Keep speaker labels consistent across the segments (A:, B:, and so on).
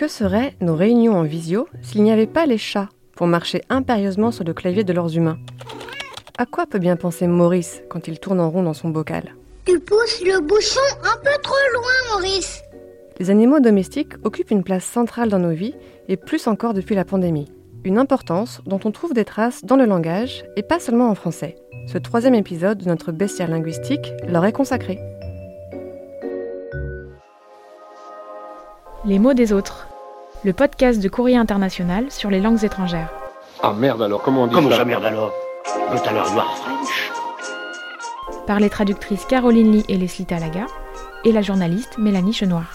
A: Que seraient nos réunions en visio s'il n'y avait pas les chats pour marcher impérieusement sur le clavier de leurs humains? À quoi peut bien penser Maurice quand il tourne en rond dans son bocal?
B: Tu pousses le bouchon un peu trop loin, Maurice.
A: Les animaux domestiques occupent une place centrale dans nos vies et plus encore depuis la pandémie. Une importance dont on trouve des traces dans le langage et pas seulement en français. Ce troisième épisode de notre bestiaire linguistique leur est consacré.
C: Les mots des autres. Le podcast de Courrier International sur les langues étrangères.
D: Ah merde alors, comment on dit
E: Comment
D: ça
E: ça merde alors? You are French
C: Par les traductrices Caroline Lee et Leslie Talaga et la journaliste Mélanie Chenoir.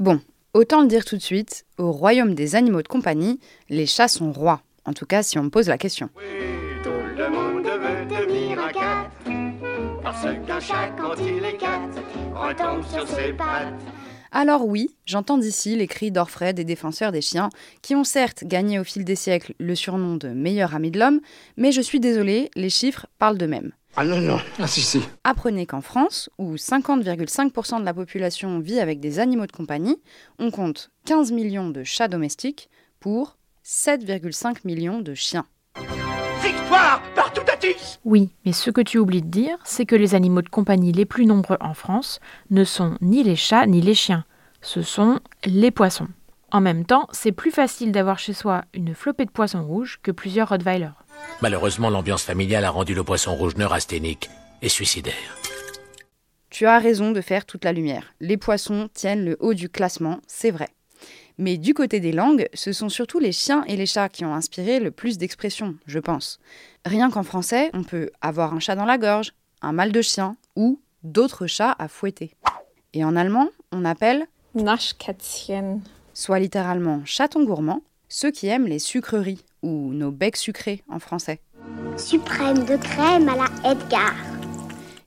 F: Bon, autant le dire tout de suite, au royaume des animaux de compagnie, les chats sont rois. En tout cas, si on me pose la question.
G: Tout Parce qu'un chat quand il est cat Retombe sur ses pattes
F: Alors oui, j'entends d'ici les cris d'Orfred des défenseurs des chiens, qui ont certes gagné au fil des siècles le surnom de meilleur ami de l'homme, mais je suis désolée, les chiffres parlent d'eux-mêmes.
E: Ah non, non.
D: Ah si si.
F: Apprenez qu'en France, où 50,5% de la population vit avec des animaux de compagnie, on compte 15 millions de chats domestiques pour 7,5 millions de chiens.
E: Partout à
C: Oui, mais ce que tu oublies de dire, c'est que les animaux de compagnie les plus nombreux en France ne sont ni les chats ni les chiens, ce sont les poissons. En même temps, c'est plus facile d'avoir chez soi une flopée de poissons rouges que plusieurs Rottweiler.
H: Malheureusement, l'ambiance familiale a rendu le poisson rouge neurasthénique et suicidaire.
F: Tu as raison de faire toute la lumière. Les poissons tiennent le haut du classement, c'est vrai. Mais du côté des langues, ce sont surtout les chiens et les chats qui ont inspiré le plus d'expressions, je pense. Rien qu'en français, on peut avoir un chat dans la gorge, un mal de chien ou d'autres chats à fouetter. Et en allemand, on appelle,
I: Naschkätzchen.
F: soit littéralement chaton gourmand, ceux qui aiment les sucreries ou nos becs sucrés en français.
B: Suprême de crème à la Edgar.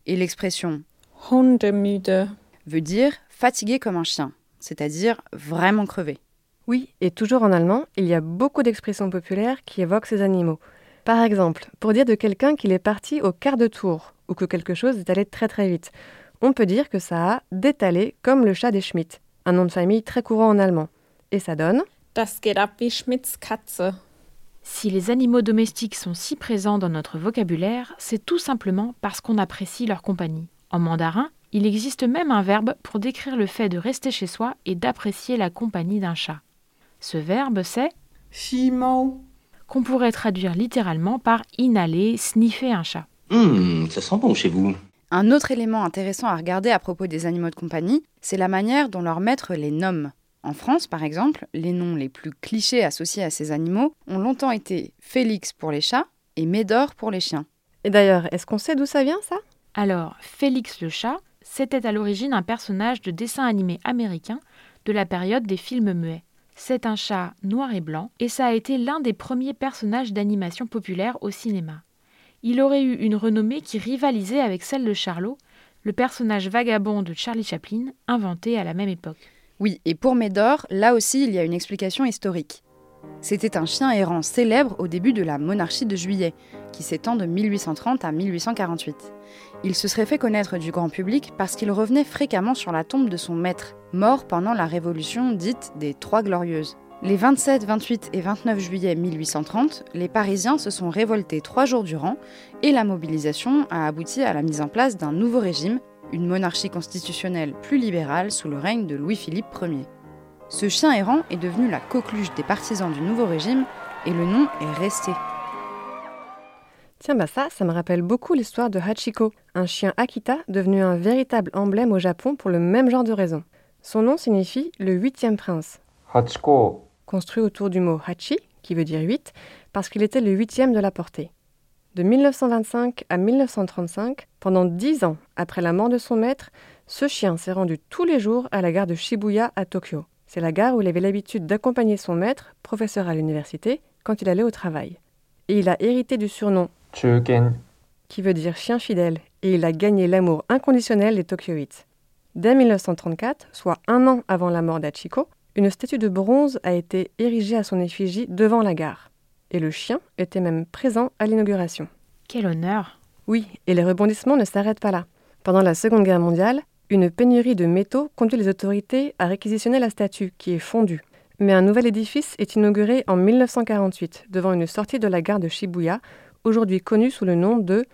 F: Et l'expression
I: Hundemüde.
F: veut dire fatigué comme un chien, c'est-à-dire vraiment crevé.
A: Oui, et toujours en allemand, il y a beaucoup d'expressions populaires qui évoquent ces animaux. Par exemple, pour dire de quelqu'un qu'il est parti au quart de tour ou que quelque chose est allé très très vite, on peut dire que ça a détalé comme le chat des Schmitt, un nom de famille très courant en allemand. Et ça donne
I: Das geht ab wie Schmidts Katze.
C: Si les animaux domestiques sont si présents dans notre vocabulaire, c'est tout simplement parce qu'on apprécie leur compagnie. En mandarin, il existe même un verbe pour décrire le fait de rester chez soi et d'apprécier la compagnie d'un chat. Ce verbe, c'est
I: Chimau.
C: qu'on pourrait traduire littéralement par inhaler, sniffer un chat.
E: Hum, ça sent bon chez vous.
F: Un autre élément intéressant à regarder à propos des animaux de compagnie, c'est la manière dont leur maître les nomme. En France, par exemple, les noms les plus clichés associés à ces animaux ont longtemps été Félix pour les chats et Médor pour les chiens.
A: Et d'ailleurs, est-ce qu'on sait d'où ça vient ça?
C: Alors, Félix le chat, c'était à l'origine un personnage de dessin animé américain de la période des films muets. C'est un chat noir et blanc et ça a été l'un des premiers personnages d'animation populaire au cinéma. Il aurait eu une renommée qui rivalisait avec celle de Charlot, le personnage vagabond de Charlie Chaplin, inventé à la même époque.
F: Oui, et pour Médor, là aussi il y a une explication historique. C'était un chien errant célèbre au début de la monarchie de Juillet, qui s'étend de 1830 à 1848. Il se serait fait connaître du grand public parce qu'il revenait fréquemment sur la tombe de son maître, mort pendant la révolution dite des Trois Glorieuses. Les 27, 28 et 29 juillet 1830, les Parisiens se sont révoltés trois jours durant et la mobilisation a abouti à la mise en place d'un nouveau régime, une monarchie constitutionnelle plus libérale sous le règne de Louis-Philippe Ier. Ce chien errant est devenu la coqueluche des partisans du nouveau régime et le nom est resté.
A: Tiens, bah ça, ça me rappelle beaucoup l'histoire de Hachiko, un chien Akita devenu un véritable emblème au Japon pour le même genre de raison. Son nom signifie le huitième prince,
J: Hachiko,
A: construit autour du mot hachi, qui veut dire huit, parce qu'il était le huitième de la portée. De 1925 à 1935, pendant dix ans après la mort de son maître, ce chien s'est rendu tous les jours à la gare de Shibuya à Tokyo. C'est la gare où il avait l'habitude d'accompagner son maître, professeur à l'université, quand il allait au travail. Et il a hérité du surnom
J: Chugen,
A: qui veut dire chien fidèle, et il a gagné l'amour inconditionnel des Tokyoïtes. Dès 1934, soit un an avant la mort d'Achiko, une statue de bronze a été érigée à son effigie devant la gare. Et le chien était même présent à l'inauguration.
C: Quel honneur
A: Oui, et les rebondissements ne s'arrêtent pas là. Pendant la Seconde Guerre mondiale, une pénurie de métaux conduit les autorités à réquisitionner la statue, qui est fondue. Mais un nouvel édifice est inauguré en 1948, devant une sortie de la gare de Shibuya, aujourd'hui connue sous le nom de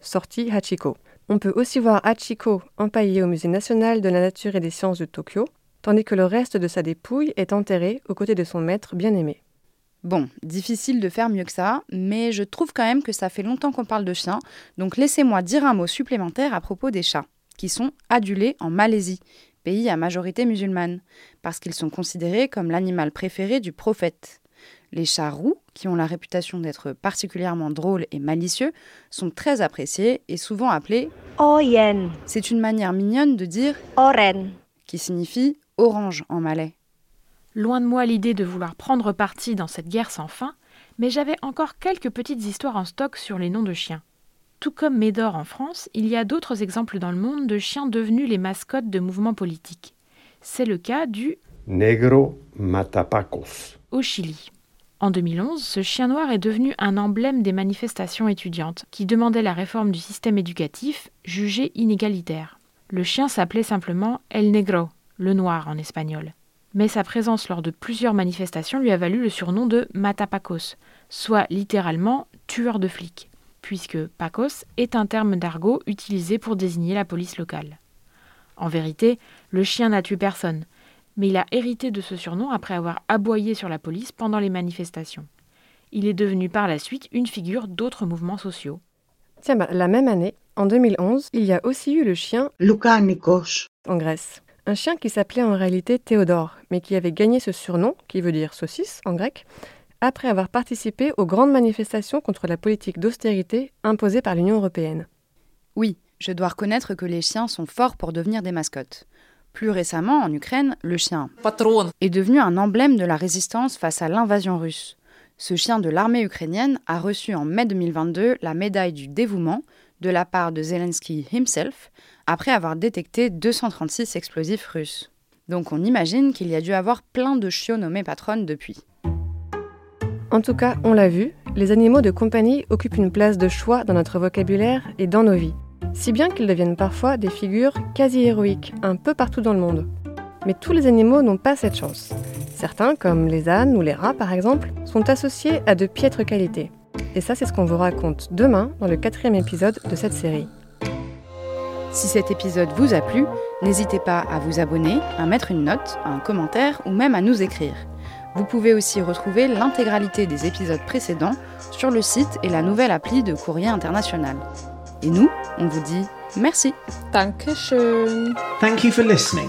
A: sortie Hachiko. On peut aussi voir Hachiko empaillé au Musée national de la nature et des sciences de Tokyo, tandis que le reste de sa dépouille est enterré aux côtés de son maître bien-aimé.
F: Bon, difficile de faire mieux que ça, mais je trouve quand même que ça fait longtemps qu'on parle de chiens, donc laissez-moi dire un mot supplémentaire à propos des chats, qui sont adulés en Malaisie, pays à majorité musulmane, parce qu'ils sont considérés comme l'animal préféré du prophète. Les chats roux, qui ont la réputation d'être particulièrement drôles et malicieux, sont très appréciés et souvent appelés
B: Oyen,
F: C'est une manière mignonne de dire
B: Oren.
F: qui signifie orange en malais.
C: Loin de moi l'idée de vouloir prendre parti dans cette guerre sans fin, mais j'avais encore quelques petites histoires en stock sur les noms de chiens. Tout comme Médor en France, il y a d'autres exemples dans le monde de chiens devenus les mascottes de mouvements politiques. C'est le cas du
D: Negro Matapacos.
C: au Chili. En 2011, ce chien noir est devenu un emblème des manifestations étudiantes qui demandaient la réforme du système éducatif jugé inégalitaire. Le chien s'appelait simplement El Negro, le noir en espagnol. Mais sa présence lors de plusieurs manifestations lui a valu le surnom de Matapacos, soit littéralement tueur de flics, puisque Pacos est un terme d'argot utilisé pour désigner la police locale. En vérité, le chien n'a tué personne, mais il a hérité de ce surnom après avoir aboyé sur la police pendant les manifestations. Il est devenu par la suite une figure d'autres mouvements sociaux.
A: Tiens, bah, la même année, en 2011, il y a aussi eu le chien
J: Luka Nikos.
A: en Grèce. Un chien qui s'appelait en réalité Théodore, mais qui avait gagné ce surnom, qui veut dire saucisse en grec, après avoir participé aux grandes manifestations contre la politique d'austérité imposée par l'Union européenne.
F: Oui, je dois reconnaître que les chiens sont forts pour devenir des mascottes. Plus récemment, en Ukraine, le chien est devenu un emblème de la résistance face à l'invasion russe. Ce chien de l'armée ukrainienne a reçu en mai 2022 la médaille du dévouement de la part de Zelensky himself, après avoir détecté 236 explosifs russes. Donc on imagine qu'il y a dû avoir plein de chiots nommés patronnes depuis.
A: En tout cas, on l'a vu, les animaux de compagnie occupent une place de choix dans notre vocabulaire et dans nos vies, si bien qu'ils deviennent parfois des figures quasi héroïques un peu partout dans le monde. Mais tous les animaux n'ont pas cette chance. Certains, comme les ânes ou les rats par exemple, sont associés à de piètres qualités. Et ça, c'est ce qu'on vous raconte demain dans le quatrième épisode de cette série.
F: Si cet épisode vous a plu, n'hésitez pas à vous abonner, à mettre une note, un commentaire ou même à nous écrire. Vous pouvez aussi retrouver l'intégralité des épisodes précédents sur le site et la nouvelle appli de Courrier International. Et nous, on vous dit merci.
I: Dankeschön.
K: Thank you for listening.